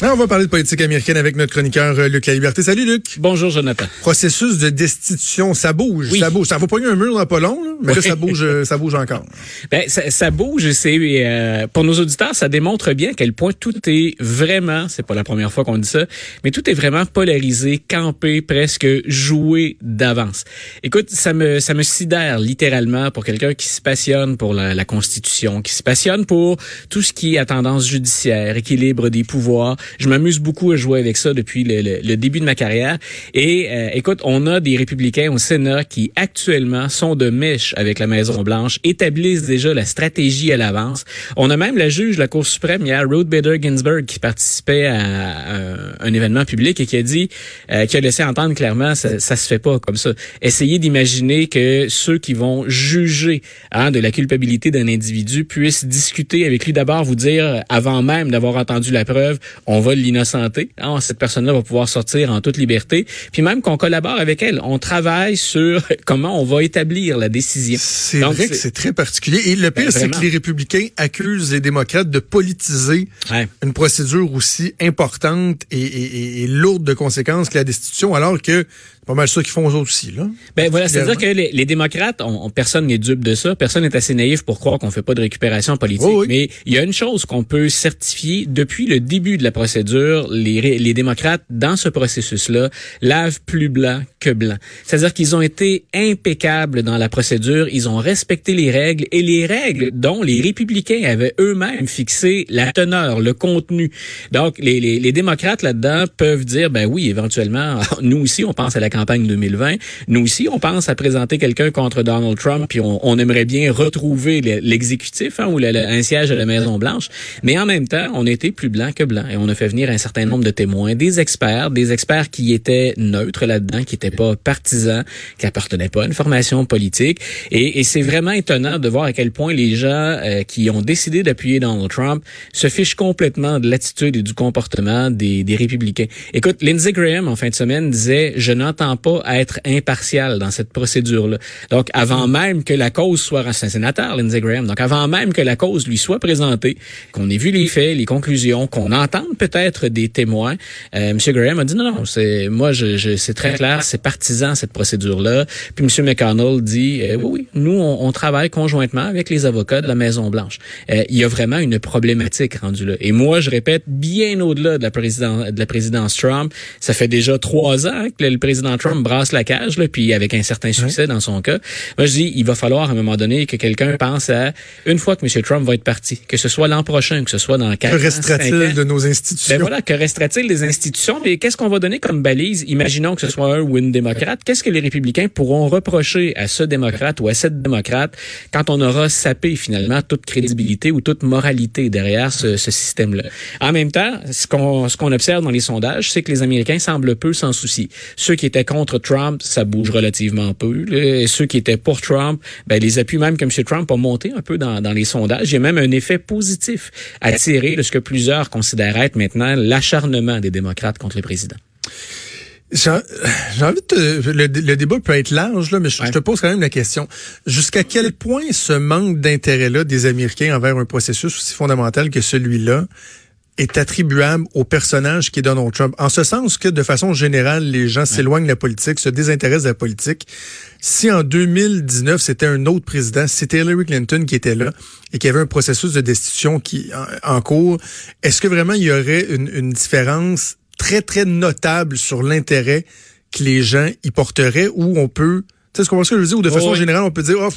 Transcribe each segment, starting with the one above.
Ah, on va parler de politique américaine avec notre chroniqueur euh, Luc La Liberté. Salut Luc. Bonjour Jonathan. Processus de destitution, ça bouge, ça bouge. Ça va pas un mur dans pas long, là, mais là ça bouge, euh, ça bouge encore. Ben ça, ça bouge. C'est euh, pour nos auditeurs, ça démontre bien à quel point tout est vraiment, c'est pas la première fois qu'on dit ça, mais tout est vraiment polarisé, campé, presque joué d'avance. Écoute, ça me ça me sidère littéralement pour quelqu'un qui se passionne pour la, la Constitution, qui se passionne pour tout ce qui est à tendance judiciaire, équilibre des pouvoirs. Je m'amuse beaucoup à jouer avec ça depuis le, le, début de ma carrière. Et euh, écoute, on a des républicains au Sénat qui actuellement sont de mèche avec la Maison Blanche, établissent déjà la stratégie à l'avance. On a même la juge de la Cour suprême hier, Ruth Bader Ginsburg, qui participait à, un événement public et qui a dit, euh, qui a laissé entendre clairement, ça, ça se fait pas comme ça. Essayez d'imaginer que ceux qui vont juger hein, de la culpabilité d'un individu puissent discuter avec lui d'abord, vous dire avant même d'avoir entendu la preuve, on on va l'innocenter. Ah, cette personne-là va pouvoir sortir en toute liberté. Puis même qu'on collabore avec elle, on travaille sur comment on va établir la décision. C'est vrai que c'est très particulier. Et le pire, ben, c'est que les républicains accusent les démocrates de politiser une procédure aussi importante et, et, lourde de conséquences que la destitution, alors que pas mal ça qu'ils font aux autres aussi, là. Ben voilà, c'est-à-dire que les, démocrates, on, personne n'est dupe de ça. Personne n'est assez naïf pour croire qu'on fait pas de récupération politique. Mais il y a une chose qu'on peut certifier depuis le début de la procédure, les, les démocrates, dans ce processus-là, lavent plus blanc que blanc. C'est-à-dire qu'ils ont été impeccables dans la procédure, ils ont respecté les règles et les règles dont les républicains avaient eux-mêmes fixé la teneur, le contenu. Donc, les, les, les démocrates là-dedans peuvent dire, ben oui, éventuellement, nous aussi, on pense à la campagne 2020. Nous aussi, on pense à présenter quelqu'un contre Donald Trump, puis on, on aimerait bien retrouver l'exécutif hein, ou le, un siège à la Maison Blanche. Mais en même temps, on était plus blanc que blanc et on a fait venir un certain nombre de témoins, des experts, des experts qui étaient neutres là-dedans, qui n'étaient pas partisans, qui appartenaient pas à une formation politique. Et, et c'est vraiment étonnant de voir à quel point les gens euh, qui ont décidé d'appuyer Donald Trump se fichent complètement de l'attitude et du comportement des, des républicains. Écoute, Lindsey Graham en fin de semaine disait je n'entends pas à être impartial dans cette procédure-là. Donc, avant mm. même que la cause soit un sénateur, Lindsey Graham, donc avant même que la cause lui soit présentée, qu'on ait vu les faits, les conclusions, qu'on entende peut-être des témoins, euh, M. Graham a dit non, non, c'est moi, je, je c'est très clair, c'est partisan cette procédure-là. Puis M. McConnell dit euh, oui, oui, nous on, on, travaille conjointement avec les avocats de la Maison Blanche. Euh, il y a vraiment une problématique rendue là. Et moi, je répète, bien au-delà de la présidence de la présidence Trump, ça fait déjà trois ans que le président Trump brasse la cage, là, puis avec un certain succès dans son cas. Moi, je dis, il va falloir à un moment donné que quelqu'un pense à une fois que M. Trump va être parti, que ce soit l'an prochain, que ce soit dans quatre Que restera-t-il de nos institutions? Ben voilà, que restera-t-il des institutions? Et qu'est-ce qu'on va donner comme balise? Imaginons que ce soit un ou une démocrate. Qu'est-ce que les républicains pourront reprocher à ce démocrate ou à cette démocrate quand on aura sapé finalement toute crédibilité ou toute moralité derrière ce, ce système-là? En même temps, ce qu'on ce qu'on observe dans les sondages, c'est que les Américains semblent peu s'en soucier. Ceux qui étaient contre Trump, ça bouge relativement peu. Et ceux qui étaient pour Trump, ben, les appuis même que M. Trump a monté un peu dans, dans les sondages. Il y a même un effet positif à tirer de ce que plusieurs considèrent être maintenant l'acharnement des démocrates contre le président. J'ai envie de le, débat peut être large là, mais je, te pose quand même la question jusqu'à quel point ce manque d'intérêt-là des Américains envers un processus aussi fondamental que celui-là est attribuable au personnage qui est Donald Trump. En ce sens que, de façon générale, les gens s'éloignent de la politique, se désintéressent de la politique. Si en 2019, c'était un autre président, c'était Hillary Clinton qui était là et qui avait un processus de destitution qui en, cours, est-ce que vraiment il y aurait une, une différence très, très notable sur l'intérêt que les gens y porteraient ou on peut Tu sais ce que je veux dire? Ou de façon générale, on peut dire, oh,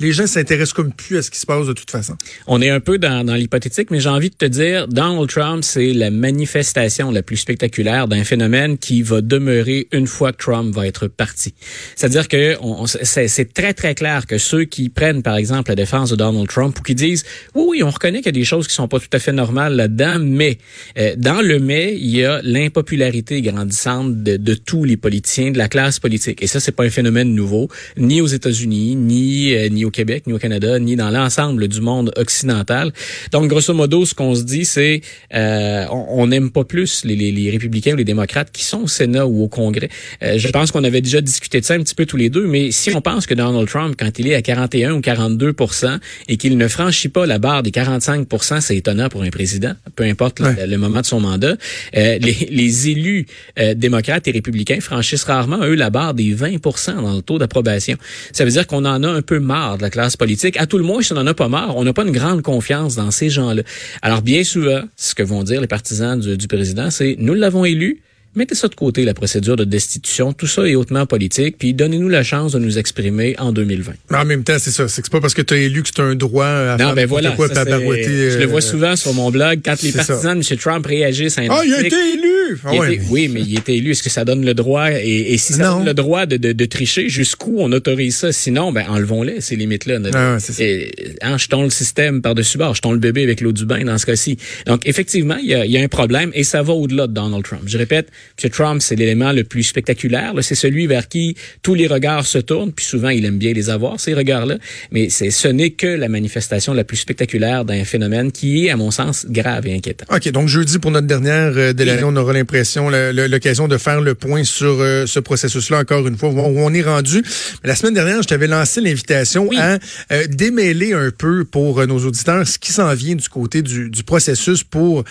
les gens s'intéressent comme plus à ce qui se passe de toute façon. On est un peu dans, dans l'hypothétique, mais j'ai envie de te dire, Donald Trump, c'est la manifestation la plus spectaculaire d'un phénomène qui va demeurer une fois que Trump va être parti. C'est-à-dire que c'est très, très clair que ceux qui prennent, par exemple, la défense de Donald Trump ou qui disent, oui, oui, on reconnaît qu'il y a des choses qui sont pas tout à fait normales là-dedans, mais euh, dans le mais, il y a l'impopularité grandissante de, de, tous les politiciens, de la classe politique. Et ça, c'est pas un phénomène nouveau, ni aux États-Unis, ni, euh, ni au Québec, ni au Canada, ni dans l'ensemble du monde occidental. Donc, grosso modo, ce qu'on se dit, c'est euh, on n'aime pas plus les, les, les, républicains ou les démocrates qui sont au Sénat ou au Congrès. Euh, je pense qu'on avait déjà discuté de ça un petit peu tous les deux, mais si on pense que Donald Trump, quand il est à 41 ou 42% et qu'il ne franchit pas la barre des 45% c'est étonnant pour un président, peu importe le, moment de son mandat, euh, les, les, élus euh, démocrates et républicains franchissent rarement, eux, la barre des 20 dans le taux d'approbation. Ça veut dire qu'on en a un peu marre de la classe politique. À tout le moins, si on n'en a pas marre, on n'a pas une grande confiance dans ces gens-là. Alors, bien souvent, ce que vont dire les partisans du, du président, c'est nous l'avons élu, Mettez ça de côté, la procédure de destitution. Tout ça est hautement politique. Puis donnez-nous la chance de nous exprimer en 2020. Mais en même temps, c'est ça. C'est pas parce que tu as élu que tu as un droit à non, faire ben voilà, quoi, ça, Je le vois euh, souvent sur mon blog. Quand les partisans de M. Trump réagissent à un Ah, il a été élu! Ah, oui, mais il a été élu. Est-ce que ça donne le droit? Et, et si ça donne le droit de, de, de tricher, jusqu'où on autorise ça? Sinon, ben enlevons-les, ces limites-là. Ah, et, hein, jetons le système par-dessus bord. Jetons le bébé avec l'eau du bain dans ce cas-ci. Donc, effectivement, il y a, y a un problème et ça va au-delà de Donald Trump. Je répète, M. Trump, c'est l'élément le plus spectaculaire. C'est celui vers qui tous les regards se tournent, puis souvent il aime bien les avoir, ces regards-là. Mais ce n'est que la manifestation la plus spectaculaire d'un phénomène qui est, à mon sens, grave et inquiétant. OK, donc jeudi, pour notre dernière euh, de l'année, on aura l'impression, l'occasion de faire le point sur euh, ce processus-là, encore une fois, où on est rendu. la semaine dernière, je t'avais lancé l'invitation à euh, démêler un peu pour nos auditeurs ce qui s'en vient du côté du, processus pour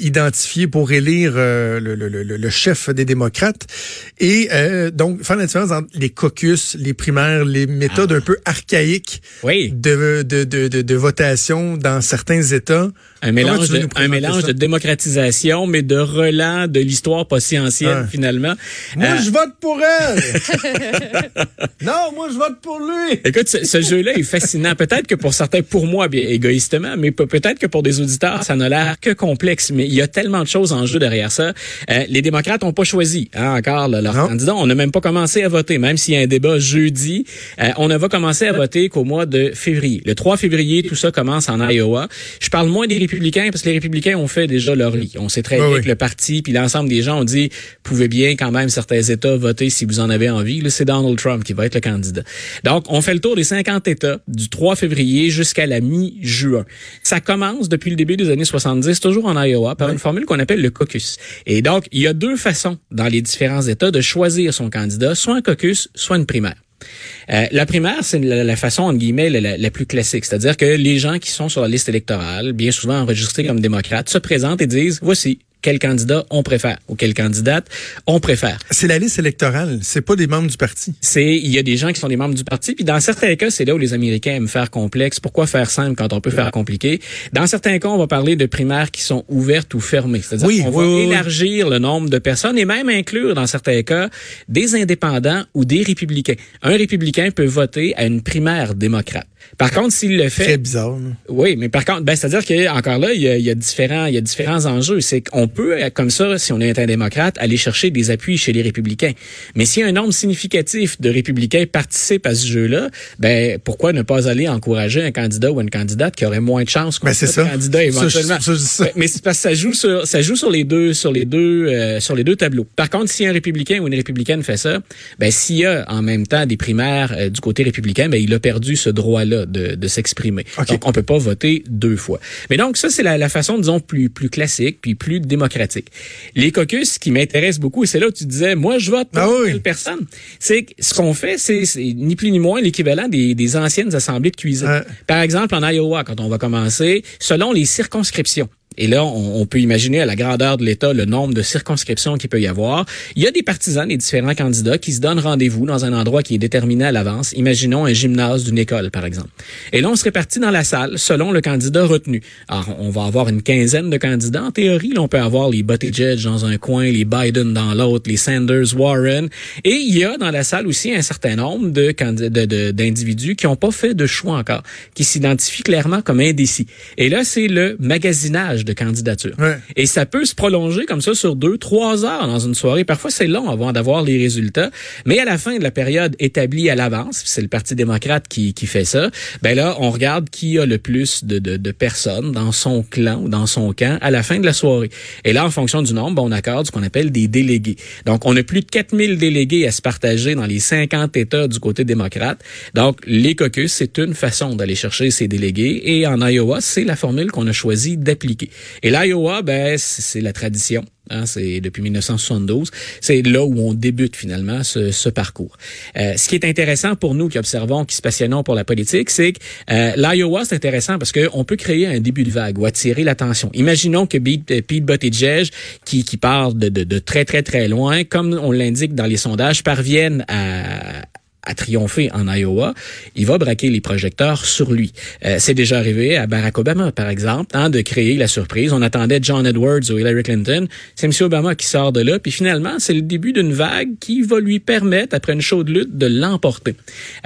identifier, pour élire le, le, le, chef des démocrates et euh, donc, faire la différence entre les caucus, les primaires, les méthodes ah. un peu archaïques de, de, de, de, votation dans certains États. Un mélange, de, un mélange de démocratisation, mais de relent de l'histoire pas si ancienne, finalement. Moi, euh, je vote pour elle! non, moi, je vote pour lui! Écoute, ce, jeu-là est fascinant. Peut-être que pour certains, pour moi, bien égoïstement, mais peut-être que pour des auditeurs, ça n'a l'air que complexe. Mais il y a tellement de choses en jeu derrière ça. Euh, les démocrates n'ont pas choisi hein, encore leur candidat. On n'a même pas commencé à voter, même s'il y a un débat jeudi. Euh, on ne va commencer à voter qu'au mois de février. Le 3 février, tout ça commence en Iowa. Je parle moins des républicains parce que les républicains ont fait déjà leur lit. On sait très bien que le parti puis l'ensemble des gens ont dit pouvez bien quand même certains États voter si vous en avez envie. c'est Donald Trump qui va être le candidat. Donc on fait le tour des 50 États du 3 février jusqu'à la mi-juin. Ça commence depuis le début des années 70 toujours en Iowa par une formule qu'on appelle le caucus. Et donc il y a deux façons dans les différents États de choisir son candidat, soit un caucus, soit une primaire. Euh, la primaire, c'est la, façon, entre guillemets, la, plus classique. C'est-à-dire que les gens qui sont sur la liste électorale, bien souvent enregistrés comme démocrates, se présentent et disent, voici, quel candidat on préfère ou quelle candidate on préfère. C'est la liste électorale, c'est pas des membres du parti. C'est il y a des gens qui sont des membres du parti, puis dans certains cas, c'est là où les Américains aiment faire complexe. Pourquoi faire simple quand on peut faire compliqué? Dans certains cas, on va parler de primaires qui sont ouvertes ou fermées, c'est-à-dire qu'on va élargir le nombre de personnes et même inclure dans certains cas des indépendants ou des républicains. Un républicain peut voter à une primaire démocrate. Par contre, s'il le fait, très bizarre. Oui, mais par contre, ben c'est-à-dire que encore là, il y a, il y a différents, il y a différents enjeux. C'est qu'on peut, comme ça, si on est un démocrate, aller chercher des appuis chez les républicains. Mais si un nombre significatif de républicains participe à ce jeu-là, ben pourquoi ne pas aller encourager un candidat ou une candidate qui aurait moins de chances qu'un ben, candidat éventuellement? mais c'est parce que ça joue sur ça joue sur les deux sur les deux euh, sur les deux tableaux. Par contre, si un républicain ou une républicaine fait ça, ben s'il y a en même temps des primaires euh, du côté républicain, ben il a perdu ce droit-là de, de s'exprimer. Donc on peut pas voter deux fois. Mais donc ça c'est la, la façon disons plus plus classique puis plus démocratique. Les caucus qui m'intéressent beaucoup, et c'est là où tu disais, moi, je vote pour ah telle personne. C'est ce qu'on fait, c'est ni plus ni moins l'équivalent des, des, anciennes assemblées de cuisine. Par exemple, en Iowa, quand on va commencer, selon les circonscriptions, Et là, on, peut imaginer à la grandeur de l'État le nombre de circonscriptions qu'il peut y avoir. Il y a des partisans des différents candidats qui se donnent rendez-vous dans un endroit qui est déterminé à l'avance. Imaginons un gymnase d'une école, par exemple. Et là, on se répartit dans la salle selon le candidat retenu. Alors, on va avoir une quinzaine de candidats. En théorie, là, on peut avoir les Buttigieg dans un coin, les Biden dans l'autre, les Sanders, Warren. Et il y a dans la salle aussi un certain nombre de d'individus qui n'ont pas fait de choix encore, qui s'identifient clairement comme indécis. Et là, c'est le magasinage de candidature. Et ça peut se prolonger comme ça sur deux, trois heures dans une soirée. Parfois, c'est long avant d'avoir les résultats. Mais à la fin de la période établie à l'avance, c'est le Parti démocrate qui, qui fait ça, ben là, on regarde qui a le plus de, de, de, personnes dans son clan ou dans son camp à la fin de la soirée. Et là, en fonction du nombre, ben, on accorde ce qu'on appelle des délégués. Donc, on a plus de 4000 délégués à se partager dans les 50 États du côté démocrate. Donc, les caucus, c'est une façon d'aller chercher ces délégués. Et en Iowa, c'est la formule qu'on a choisi d'appliquer. Et l'Iowa, ben, c'est la tradition. Hein, c'est depuis 1972. C'est là où on débute finalement ce, ce parcours. Euh, ce qui est intéressant pour nous qui observons, qui se passionnons pour la politique, c'est que euh, l'Iowa, c'est intéressant parce qu'on peut créer un début de vague ou attirer l'attention. Imaginons que Pete, Pete Buttigieg, qui, qui part de, de, de très, très, très loin, comme on l'indique dans les sondages, parviennent à, à triompher en Iowa, il va braquer les projecteurs sur lui. Euh, c'est déjà arrivé à Barack Obama, par exemple, hein, de créer la surprise. On attendait John Edwards ou Hillary Clinton. C'est M. Obama qui sort de là. Puis finalement, c'est le début d'une vague qui va lui permettre, après une chaude lutte, de l'emporter.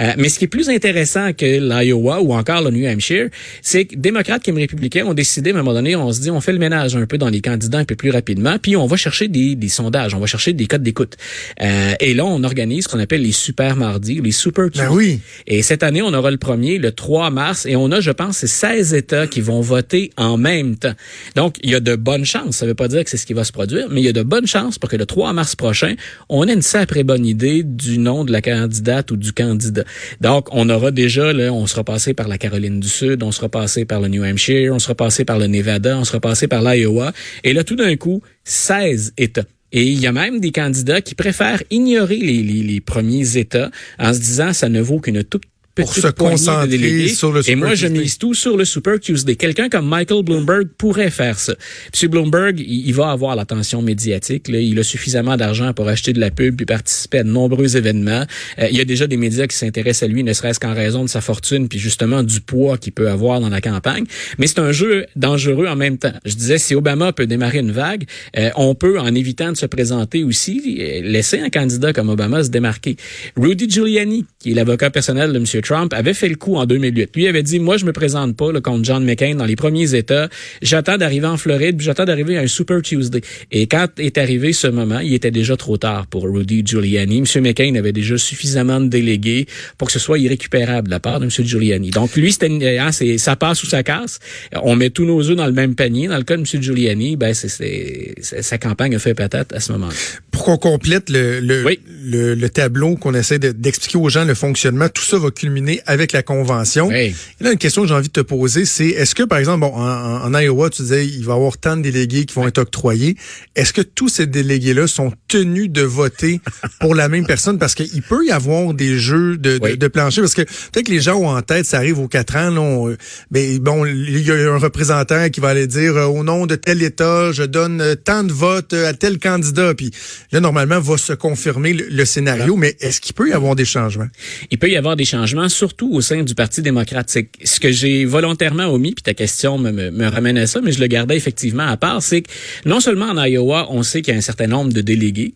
Euh, mais ce qui est plus intéressant que l'Iowa ou encore le New Hampshire, c'est que démocrates comme républicains ont décidé, à un moment donné, on se dit, on fait le ménage un peu dans les candidats un peu plus rapidement, puis on va chercher des, des sondages, on va chercher des codes d'écoute. Euh, et là, on organise ce qu'on appelle les super mardis les Super ben oui. Et cette année, on aura le premier, le 3 mars, et on a, je pense, 16 États qui vont voter en même temps. Donc, il y a de bonnes chances. Ça ne veut pas dire que c'est ce qui va se produire, mais il y a de bonnes chances pour que le 3 mars prochain, on ait une sacrée bonne idée du nom de la candidate ou du candidat. Donc, on aura déjà, là, on sera passé par la Caroline du Sud, on sera passé par le New Hampshire, on sera passé par le Nevada, on sera passé par l'Iowa. Et là, tout d'un coup, 16 États. Et il y a même des candidats qui préfèrent ignorer les, premiers États en se disant ça ne vaut qu'une toute pour se concentrer sur le Super Et moi, je mise tout sur le Super Tuesday. Quelqu'un comme Michael Bloomberg pourrait faire ça. Monsieur Bloomberg, il, va avoir l'attention médiatique. Là. Il a suffisamment d'argent pour acheter de la pub puis participer à de nombreux événements. Euh, il y a déjà des médias qui s'intéressent à lui, ne serait-ce qu'en raison de sa fortune puis justement du poids qu'il peut avoir dans la campagne. Mais c'est un jeu dangereux en même temps. Je disais, si Obama peut démarrer une vague, euh, on peut, en évitant de se présenter aussi, euh, laisser un candidat comme Obama se démarquer. Rudy Giuliani, qui est l'avocat personnel de Monsieur Trump avait fait le coup en 2008. Lui avait dit, moi, je me présente pas là, contre John McCain dans les premiers États. J'attends d'arriver en Floride, puis j'attends d'arriver à un Super Tuesday. Et quand est arrivé ce moment, il était déjà trop tard pour Rudy Giuliani. M. McCain avait déjà suffisamment de délégués pour que ce soit irrécupérable de la part de M. Giuliani. Donc, lui, c'était, hein, c'est, ça passe ou ça casse. On met tous nos œufs dans le même panier. Dans le cas de M. Giuliani, ben, c'est, sa campagne a fait patate à ce moment-là. Pour qu'on complète le, le, le, tableau, qu'on essaie d'expliquer aux gens le fonctionnement, tout ça va culminer avec la convention. Et là, une question que j'ai envie de te poser, c'est est-ce que, par exemple, bon, en, Iowa, tu disais, il va y avoir tant de délégués qui vont être octroyés. Est-ce que tous ces délégués-là sont tenus de voter pour la même personne? Parce qu'il peut y avoir des jeux de, de, plancher. Parce que peut-être que les gens ont en tête, ça arrive aux quatre ans, là, ben, bon, il y a un représentant qui va aller dire, euh, au nom de tel État, je donne euh, tant de votes euh, à tel candidat. Puis là, normalement, va se confirmer le scénario. Mais est-ce qu'il peut y avoir des changements? Il peut y avoir des changements surtout au sein du Parti démocrate. C'est ce que j'ai volontairement omis, puis ta question me, me, ramène à ça, mais je le gardais effectivement à part, c'est que non seulement en Iowa, on sait qu'il y a un certain nombre de délégués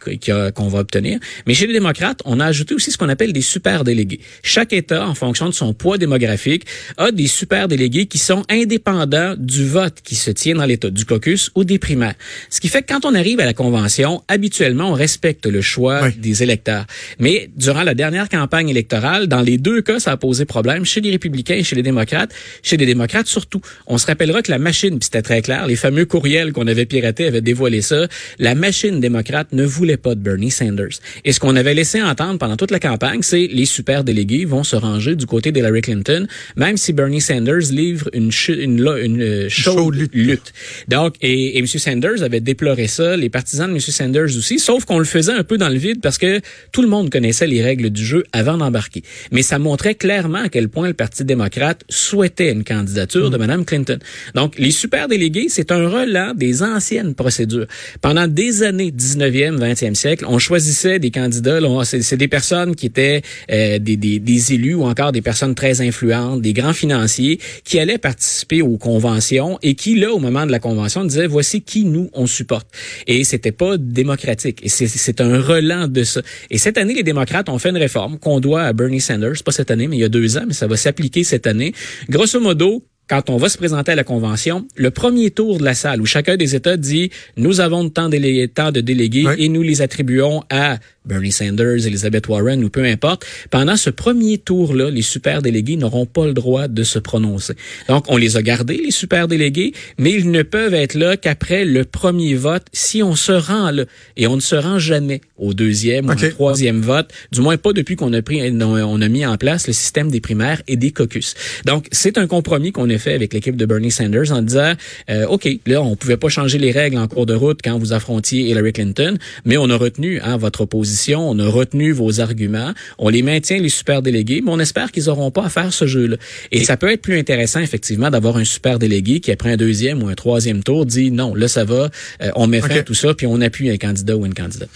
qu'on va obtenir, mais chez les démocrates, on a ajouté aussi ce qu'on appelle des super délégués. Chaque État, en fonction de son poids démographique, a des super délégués qui sont indépendants du vote qui se tient dans l'État, du caucus ou des primaires. Ce qui fait que quand on arrive à la convention, habituellement, on respecte le choix des électeurs. Mais durant la dernière campagne électorale, dans les deux cas, ça a posé problème chez les républicains et chez les démocrates. Chez les démocrates surtout. On se rappellera que la machine, puis c'était très clair, les fameux courriels qu'on avait piratés avaient dévoilé ça, la machine démocrate ne voulait pas de Bernie Sanders. Et ce qu'on avait laissé entendre pendant toute la campagne, c'est les super délégués vont se ranger du côté d'Hillary Clinton, même si Bernie Sanders livre une, une, une, euh, chaude, lutte. Donc, et, et M. Sanders avait déploré ça, les partisans de M. Sanders aussi, sauf qu'on le faisait un peu dans le vide parce que tout le monde connaissait les règles du jeu avant d'embarquer. Mais ça montrait clairement à quel point le Parti démocrate souhaitait une candidature de mm. Mme Clinton. Donc, les super délégués, c'est un relent des anciennes procédures. Pendant des années, 19e, 20e siècle, on choisissait des candidats, c'est des personnes qui étaient euh, des, des, des élus ou encore des personnes très influentes, des grands financiers qui allaient participer aux conventions et qui, là, au moment de la convention, disaient voici qui nous on supporte. Et c'était pas démocratique. Et c'est un relent de ça. Et cette année, les démocrates ont fait une réforme qu'on doit à Bernie Sanders, pas cette mais il y a deux ans, mais ça va s'appliquer cette année. Grosso modo, quand on va se présenter à la convention, le premier tour de la salle où chacun des États dit nous avons tant, de délégués et nous les attribuons à Bernie Sanders, Elizabeth Warren ou peu importe, pendant ce premier tour-là, les super délégués n'auront pas le droit de se prononcer. Donc, on les a gardés, les super délégués, mais ils ne peuvent être là qu'après le premier vote si on se rend là. Et on ne se rend jamais au deuxième ou au troisième vote, du moins pas depuis qu'on a pris, on a mis en place le système des primaires et des caucus. Donc, c'est un compromis qu'on a fait avec l'équipe de Bernie Sanders en disant, euh, OK, là, on pouvait pas changer les règles en cours de route quand vous affrontiez Hillary Clinton, mais on a retenu hein, votre opposition on a retenu vos arguments, on les maintient les super délégués, mais on espère qu'ils n'auront pas à faire ce jeu-là. Et, ça peut être plus intéressant effectivement d'avoir un super délégué qui après un deuxième ou un troisième tour dit non, là ça va, euh, on met fin à tout ça puis on appuie un candidat ou une candidate.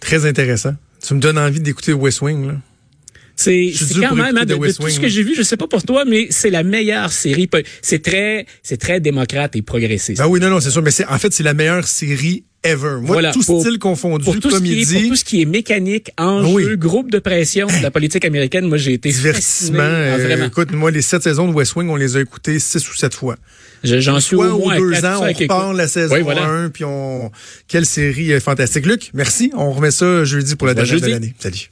Très intéressant. Tu me donnes envie d'écouter West Wing là. C'est quand même hein, de, tout ce que j'ai vu, je sais pas pour toi, mais c'est la meilleure série. C'est très, c'est très démocrate et progressiste. Ben oui, non, non, c'est sûr, mais c'est en fait c'est la meilleure série ever. Moi, voilà, tout style confondu, pour tout comédie. Ce qui est, pour tout ce qui est mécanique, enjeu, groupe de pression de la politique américaine, moi, j'ai été Divertissement. Ah, euh, écoute, moi, les sept saisons de West Wing, on les a écoutées six ou sept fois. J'en suis au moins deux ans, on repart la saison 1, puis on... Quelle série fantastique. Luc, merci. On remet ça jeudi pour la dernière de l'année. Salut.